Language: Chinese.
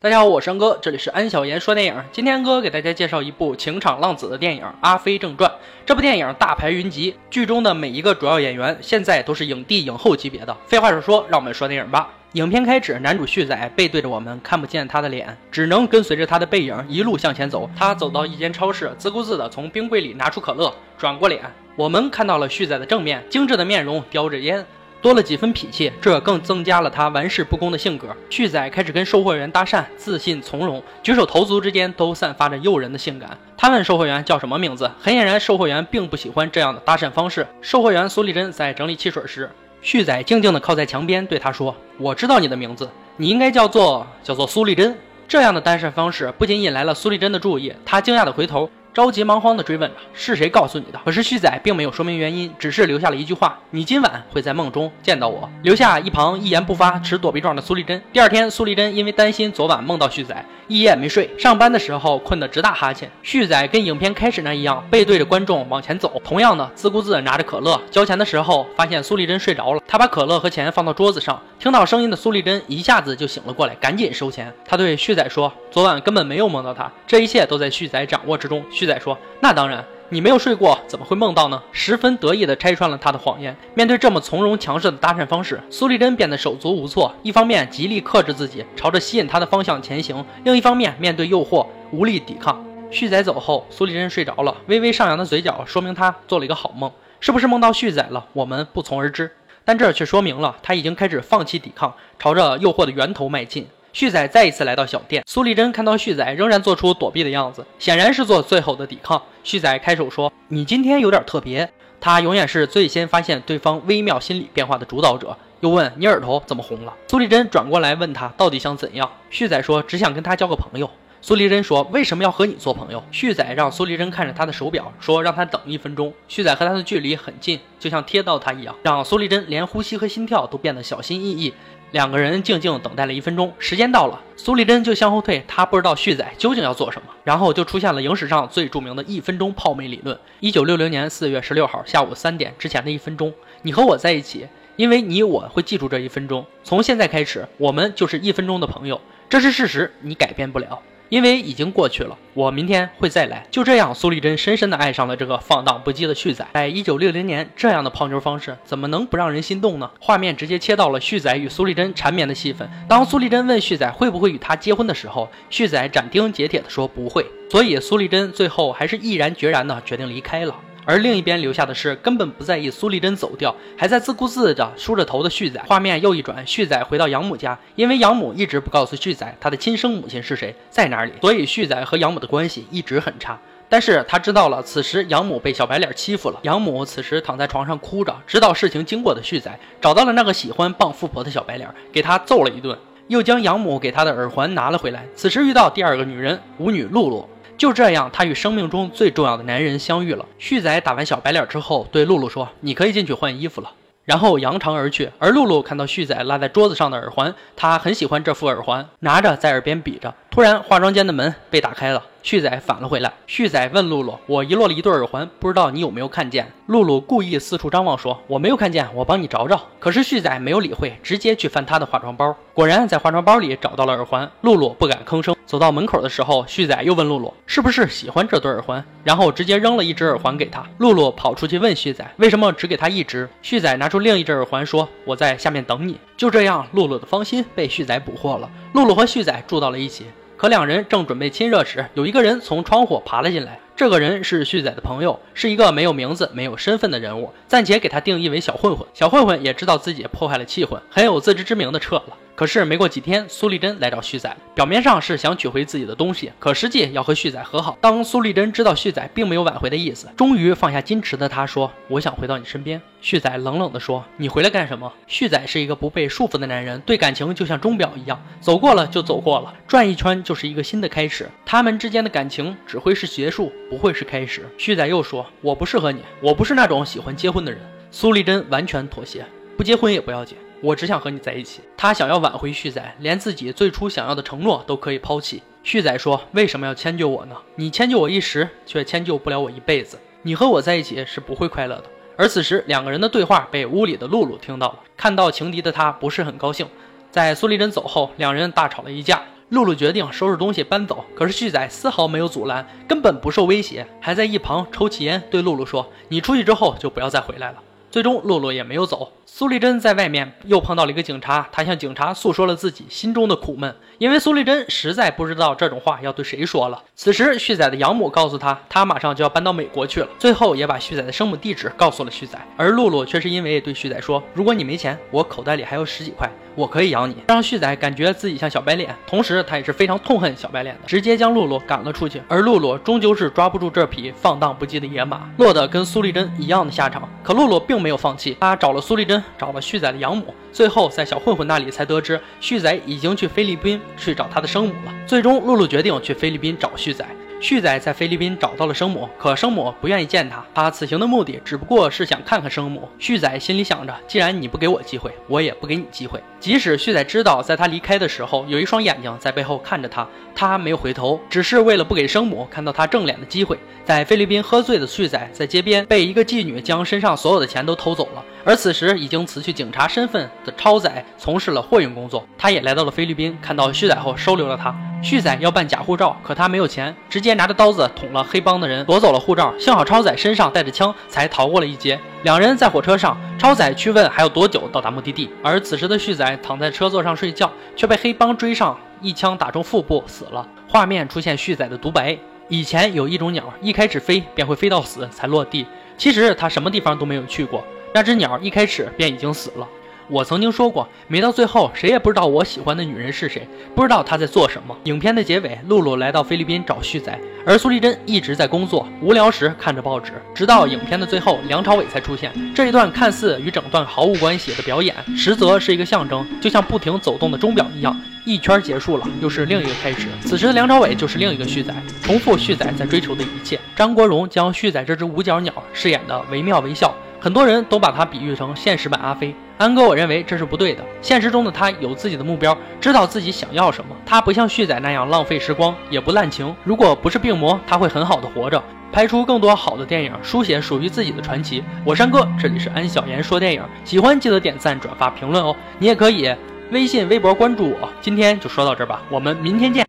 大家好，我是安哥，这里是安小言说电影。今天安哥给大家介绍一部情场浪子的电影《阿飞正传》。这部电影大牌云集，剧中的每一个主要演员现在都是影帝、影后级别的。废话少说，让我们说电影吧。影片开始，男主旭仔背对着我们，看不见他的脸，只能跟随着他的背影一路向前走。他走到一间超市，自顾自地从冰柜里拿出可乐，转过脸，我们看到了旭仔的正面，精致的面容，叼着烟。多了几分痞气，这更增加了他玩世不恭的性格。旭仔开始跟售货员搭讪，自信从容，举手投足之间都散发着诱人的性感。他问售货员叫什么名字，很显然售货员并不喜欢这样的搭讪方式。售货员苏丽珍在整理汽水时，旭仔静静地靠在墙边，对他说：“我知道你的名字，你应该叫做叫做苏丽珍。”这样的搭讪方式不仅引来了苏丽珍的注意，她惊讶地回头。着急忙慌地追问着：“是谁告诉你的？”可是旭仔并没有说明原因，只是留下了一句话：“你今晚会在梦中见到我。”留下一旁一言不发、持躲避状的苏丽珍。第二天，苏丽珍因为担心昨晚梦到旭仔，一夜没睡。上班的时候困得直打哈欠。旭仔跟影片开始那一样，背对着观众往前走，同样的自顾自拿着可乐。交钱的时候，发现苏丽珍睡着了，他把可乐和钱放到桌子上。听到声音的苏丽珍一下子就醒了过来，赶紧收钱。他对旭仔说：“昨晚根本没有梦到他，这一切都在旭仔掌握之中。”旭仔说：“那当然，你没有睡过，怎么会梦到呢？”十分得意地拆穿了他的谎言。面对这么从容强势的搭讪方式，苏丽珍变得手足无措。一方面极力克制自己，朝着吸引他的方向前行；另一方面面对诱惑无力抵抗。旭仔走后，苏丽珍睡着了，微微上扬的嘴角说明她做了一个好梦。是不是梦到旭仔了？我们不从而知。但这却说明了他已经开始放弃抵抗，朝着诱惑的源头迈进。旭仔再一次来到小店，苏丽珍看到旭仔仍然做出躲避的样子，显然是做最后的抵抗。旭仔开手说：“你今天有点特别。”他永远是最先发现对方微妙心理变化的主导者。又问：“你耳朵怎么红了？”苏丽珍转过来问他到底想怎样。旭仔说：“只想跟他交个朋友。”苏丽珍说：“为什么要和你做朋友？”旭仔让苏丽珍看着他的手表，说：“让他等一分钟。”旭仔和他的距离很近，就像贴到他一样，让苏丽珍连呼吸和心跳都变得小心翼翼。两个人静静等待了一分钟，时间到了，苏丽珍就向后退，她不知道旭仔究竟要做什么。然后就出现了影史上最著名的一分钟泡妹理论。一九六零年四月十六号下午三点之前的一分钟，你和我在一起，因为你我会记住这一分钟。从现在开始，我们就是一分钟的朋友，这是事实，你改变不了。因为已经过去了，我明天会再来。就这样，苏丽珍深深的爱上了这个放荡不羁的旭仔。在一九六零年，这样的泡妞方式怎么能不让人心动呢？画面直接切到了旭仔与苏丽珍缠绵的戏份。当苏丽珍问旭仔会不会与她结婚的时候，旭仔斩钉截铁的说不会。所以苏丽珍最后还是毅然决然的决定离开了。而另一边留下的是根本不在意苏丽珍走掉，还在自顾自地梳着头的旭仔。画面又一转，旭仔回到养母家，因为养母一直不告诉旭仔他的亲生母亲是谁，在哪里，所以旭仔和养母的关系一直很差。但是他知道了，此时养母被小白脸欺负了。养母此时躺在床上哭着，知道事情经过的旭仔找到了那个喜欢傍富婆的小白脸，给他揍了一顿，又将养母给他的耳环拿了回来。此时遇到第二个女人舞女露露。就这样，他与生命中最重要的男人相遇了。旭仔打完小白脸之后，对露露说：“你可以进去换衣服了。”然后扬长而去。而露露看到旭仔落在桌子上的耳环，她很喜欢这副耳环，拿着在耳边比着。突然，化妆间的门被打开了。旭仔返了回来，旭仔问露露：“我遗落了一对耳环，不知道你有没有看见？”露露故意四处张望，说：“我没有看见，我帮你找找。”可是旭仔没有理会，直接去翻他的化妆包，果然在化妆包里找到了耳环。露露不敢吭声，走到门口的时候，旭仔又问露露：“是不是喜欢这对耳环？”然后直接扔了一只耳环给他。露露跑出去问旭仔：“为什么只给他一只？”旭仔拿出另一只耳环，说：“我在下面等你。”就这样，露露的芳心被旭仔捕获了。露露和旭仔住到了一起。可两人正准备亲热时，有一个人从窗户爬了进来。这个人是旭仔的朋友，是一个没有名字、没有身份的人物，暂且给他定义为小混混。小混混也知道自己破坏了气氛，很有自知之明的撤了。可是没过几天，苏丽珍来找旭仔，表面上是想取回自己的东西，可实际要和旭仔和好。当苏丽珍知道旭仔并没有挽回的意思，终于放下矜持的她说：“我想回到你身边。”旭仔冷冷地说：“你回来干什么？”旭仔是一个不被束缚的男人，对感情就像钟表一样，走过了就走过了，转一圈就是一个新的开始。他们之间的感情只会是结束，不会是开始。旭仔又说：“我不适合你，我不是那种喜欢结婚的人。”苏丽珍完全妥协，不结婚也不要紧。我只想和你在一起。他想要挽回旭仔，连自己最初想要的承诺都可以抛弃。旭仔说：“为什么要迁就我呢？你迁就我一时，却迁就不了我一辈子。你和我在一起是不会快乐的。而此时，两个人的对话被屋里的露露听到了。看到情敌的她不是很高兴。在苏丽珍走后，两人大吵了一架。露露决定收拾东西搬走，可是旭仔丝毫没有阻拦，根本不受威胁，还在一旁抽起烟，对露露说：“你出去之后就不要再回来了。”最终，露露也没有走。苏丽珍在外面又碰到了一个警察，她向警察诉说了自己心中的苦闷，因为苏丽珍实在不知道这种话要对谁说了。此时，旭仔的养母告诉他，他马上就要搬到美国去了，最后也把旭仔的生母地址告诉了旭仔。而露露却是因为对旭仔说：“如果你没钱，我口袋里还有十几块，我可以养你。”让旭仔感觉自己像小白脸，同时他也是非常痛恨小白脸的，直接将露露赶了出去。而露露终究是抓不住这匹放荡不羁的野马，落得跟苏丽珍一样的下场。可露露并没有放弃，他。找了苏丽珍，找了旭仔的养母，最后在小混混那里才得知旭仔已经去菲律宾去找他的生母了。最终，露露决定去菲律宾找旭仔。旭仔在菲律宾找到了生母，可生母不愿意见他。他此行的目的只不过是想看看生母。旭仔心里想着，既然你不给我机会，我也不给你机会。即使旭仔知道，在他离开的时候，有一双眼睛在背后看着他，他没有回头，只是为了不给生母看到他正脸的机会。在菲律宾喝醉的旭仔，在街边被一个妓女将身上所有的钱都偷走了。而此时已经辞去警察身份的超仔，从事了货运工作。他也来到了菲律宾，看到旭仔后收留了他。旭仔要办假护照，可他没有钱，直接拿着刀子捅了黑帮的人，夺走了护照。幸好超仔身上带着枪，才逃过了一劫。两人在火车上，超仔去问还有多久到达目的地，而此时的旭仔躺在车座上睡觉，却被黑帮追上，一枪打中腹部死了。画面出现旭仔的独白：以前有一种鸟，一开始飞便会飞到死才落地。其实他什么地方都没有去过，那只鸟一开始便已经死了。我曾经说过，没到最后，谁也不知道我喜欢的女人是谁，不知道她在做什么。影片的结尾，露露来到菲律宾找旭仔，而苏丽珍一直在工作，无聊时看着报纸，直到影片的最后，梁朝伟才出现。这一段看似与整段毫无关系的表演，实则是一个象征，就像不停走动的钟表一样，一圈结束了，又是另一个开始。此时的梁朝伟就是另一个旭仔，重复旭仔在追求的一切。张国荣将旭仔这只五角鸟饰演的惟妙惟肖。很多人都把他比喻成现实版阿飞，安哥，我认为这是不对的。现实中的他有自己的目标，知道自己想要什么。他不像旭仔那样浪费时光，也不滥情。如果不是病魔，他会很好的活着，拍出更多好的电影，书写属于自己的传奇。我山哥，这里是安小言说电影，喜欢记得点赞、转发、评论哦。你也可以微信、微博关注我。今天就说到这儿吧，我们明天见。